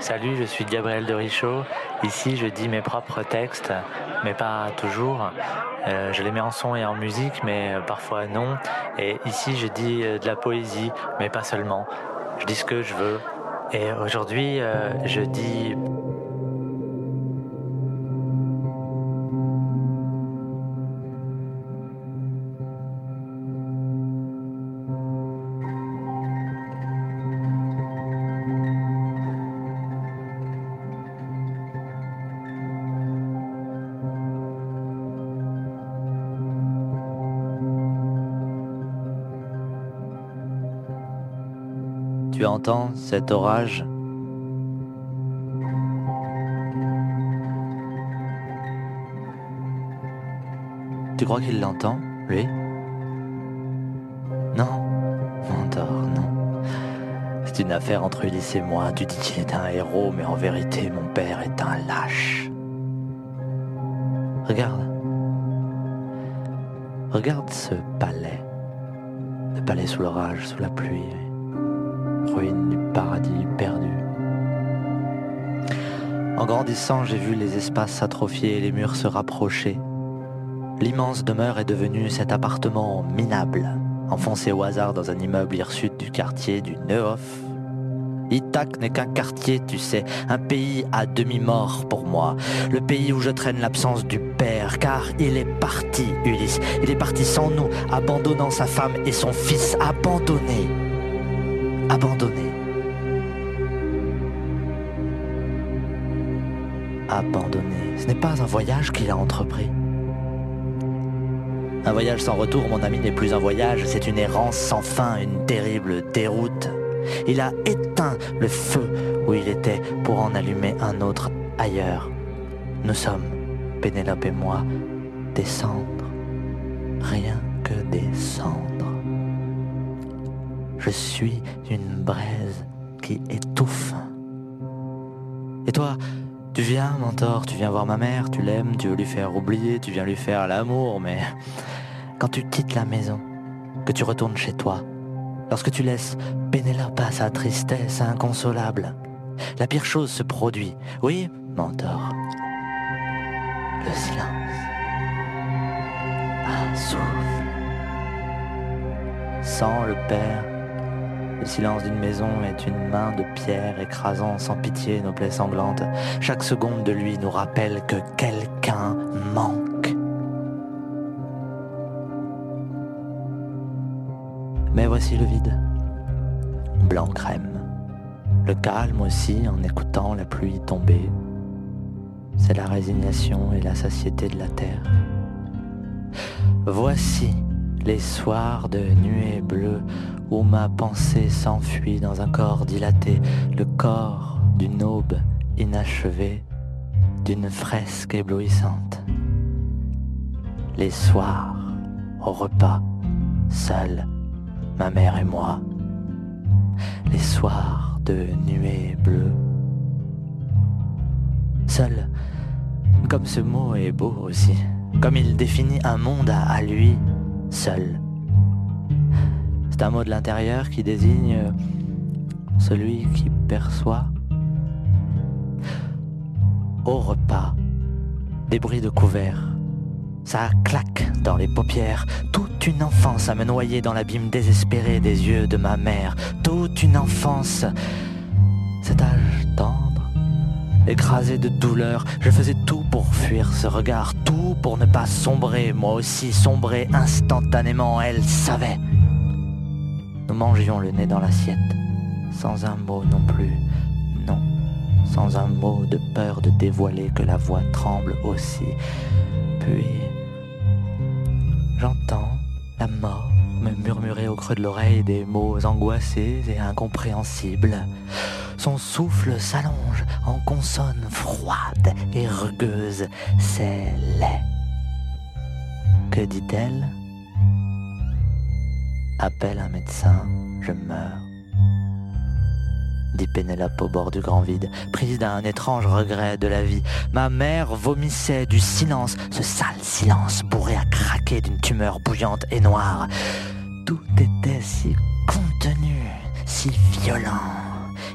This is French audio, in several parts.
Salut, je suis Gabriel de Richaud. Ici, je dis mes propres textes, mais pas toujours. Euh, je les mets en son et en musique, mais parfois non. Et ici, je dis euh, de la poésie, mais pas seulement. Je dis ce que je veux. Et aujourd'hui, euh, je dis Tu entends cet orage? Tu crois qu'il l'entend, lui? Non, mentor, non. C'est une affaire entre Ulysse et moi. Tu dis qu'il est un héros, mais en vérité, mon père est un lâche. Regarde. Regarde ce palais. Le palais sous l'orage, sous la pluie ruine du paradis perdu. En grandissant, j'ai vu les espaces s'atrophier et les murs se rapprocher. L'immense demeure est devenue cet appartement minable, enfoncé au hasard dans un immeuble hirsute du quartier du Neuf. Ithac n'est qu'un quartier, tu sais, un pays à demi-mort pour moi, le pays où je traîne l'absence du père, car il est parti, Ulysse, il est parti sans nous, abandonnant sa femme et son fils, abandonné abandonné. Abandonné. Ce n'est pas un voyage qu'il a entrepris. Un voyage sans retour, mon ami, n'est plus un voyage, c'est une errance sans fin, une terrible déroute. Il a éteint le feu où il était pour en allumer un autre ailleurs. Nous sommes, Pénélope et moi, des cendres, rien que des cendres. Je suis une braise qui étouffe. Et toi, tu viens, mentor, tu viens voir ma mère, tu l'aimes, tu veux lui faire oublier, tu viens lui faire l'amour, mais quand tu quittes la maison, que tu retournes chez toi, lorsque tu laisses Pénélope à sa tristesse inconsolable, la pire chose se produit. Oui, mentor. Le silence. Un souffle. Sans le père, le silence d'une maison est une main de pierre écrasant sans pitié nos plaies sanglantes. Chaque seconde de lui nous rappelle que quelqu'un manque. Mais voici le vide. Blanc crème. Le calme aussi en écoutant la pluie tomber. C'est la résignation et la satiété de la terre. Voici les soirs de nuée bleue où ma pensée s'enfuit dans un corps dilaté, le corps d'une aube inachevée, d'une fresque éblouissante. Les soirs, au repas, seuls, ma mère et moi. Les soirs de nuée bleue. Seul, comme ce mot est beau aussi, comme il définit un monde à lui, seul. C'est un mot de l'intérieur qui désigne celui qui perçoit. Au repas, des bruits de couverts. Ça claque dans les paupières. Toute une enfance à me noyer dans l'abîme désespéré des yeux de ma mère. Toute une enfance. Cet âge tendre, écrasé de douleur, je faisais tout pour fuir ce regard, tout pour ne pas sombrer, moi aussi sombrer instantanément, elle savait. Nous mangions le nez dans l'assiette, sans un mot non plus, non, sans un mot de peur de dévoiler que la voix tremble aussi. Puis, j'entends la mort me murmurer au creux de l'oreille des mots angoissés et incompréhensibles. Son souffle s'allonge en consonnes froides et rugueuses. C'est laid. Que dit-elle? Appelle un médecin, je meurs. Dit Pénélope au bord du grand vide, prise d'un étrange regret de la vie. Ma mère vomissait du silence, ce sale silence bourré à craquer d'une tumeur bouillante et noire. Tout était si contenu, si violent.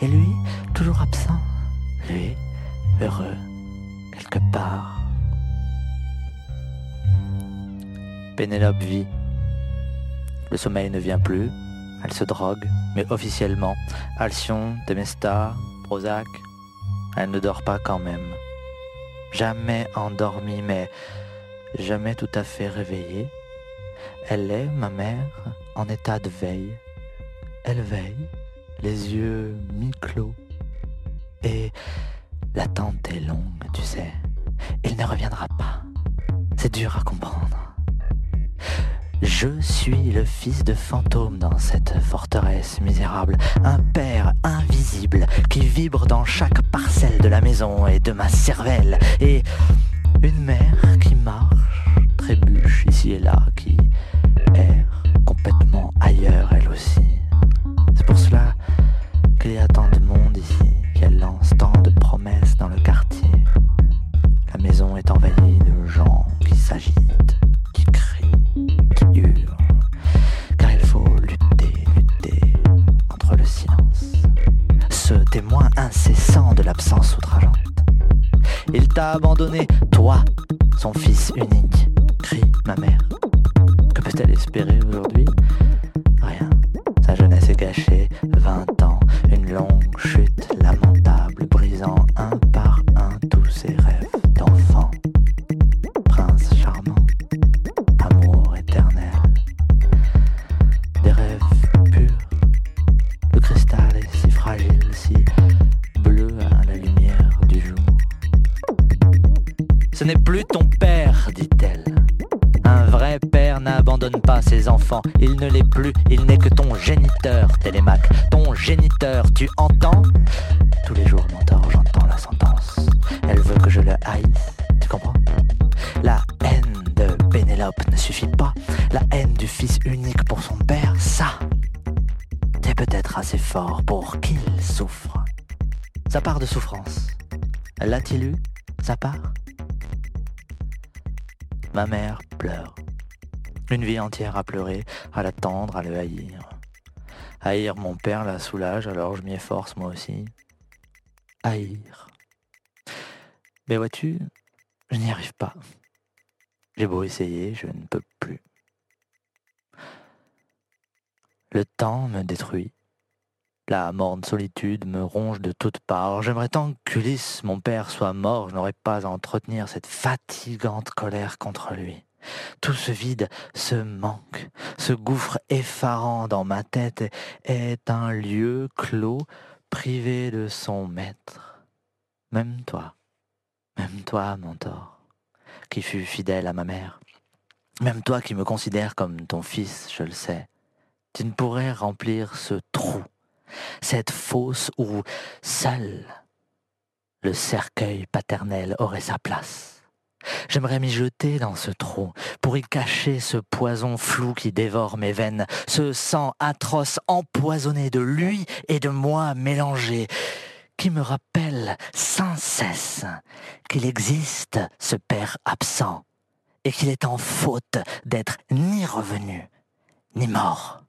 Et lui, toujours absent, heureux quelque part. Pénélope vit. Le sommeil ne vient plus. Elle se drogue, mais officiellement. Alcyon, Temesta, Prozac. Elle ne dort pas quand même. Jamais endormie, mais jamais tout à fait réveillée. Elle est, ma mère, en état de veille. Elle veille, les yeux mi-clos. Et l'attente est longue, tu sais. Il ne reviendra pas. C'est dur à comprendre. Je suis le fils de fantôme dans cette forteresse misérable, un père invisible qui vibre dans chaque parcelle de la maison et de ma cervelle, et une mère qui marche, trébuche ici et là, t'a abandonné, toi, son fils unique, crie ma mère. Que peut-elle espérer aujourd'hui? Ce n'est plus ton père, dit-elle. Un vrai père n'abandonne pas ses enfants. Il ne l'est plus, il n'est que ton géniteur, Télémaque. Ton géniteur, tu entends? Tous les jours, mentor, j'entends la sentence. Elle veut que je le haïsse, tu comprends? La haine de Pénélope ne suffit pas. La haine du fils unique pour son père, ça, c'est peut-être assez fort pour qu'il souffre. Sa part de souffrance. L'a-t-il eu, sa part? Ma mère pleure. Une vie entière à pleurer, à l'attendre, à le haïr. Haïr mon père la soulage, alors je m'y efforce moi aussi. Haïr. Mais vois-tu, je n'y arrive pas. J'ai beau essayer, je ne peux plus. Le temps me détruit. La morne solitude me ronge de toutes parts. J'aimerais tant qu'Ulysse, mon père, soit mort. Je n'aurais pas à entretenir cette fatigante colère contre lui. Tout ce vide, ce manque, ce gouffre effarant dans ma tête est un lieu clos, privé de son maître. Même toi, même toi, mentor, qui fus fidèle à ma mère, même toi qui me considères comme ton fils, je le sais, tu ne pourrais remplir ce trou cette fosse où seul le cercueil paternel aurait sa place. J'aimerais m'y jeter dans ce trou pour y cacher ce poison flou qui dévore mes veines, ce sang atroce empoisonné de lui et de moi mélangé, qui me rappelle sans cesse qu'il existe ce Père absent et qu'il est en faute d'être ni revenu ni mort.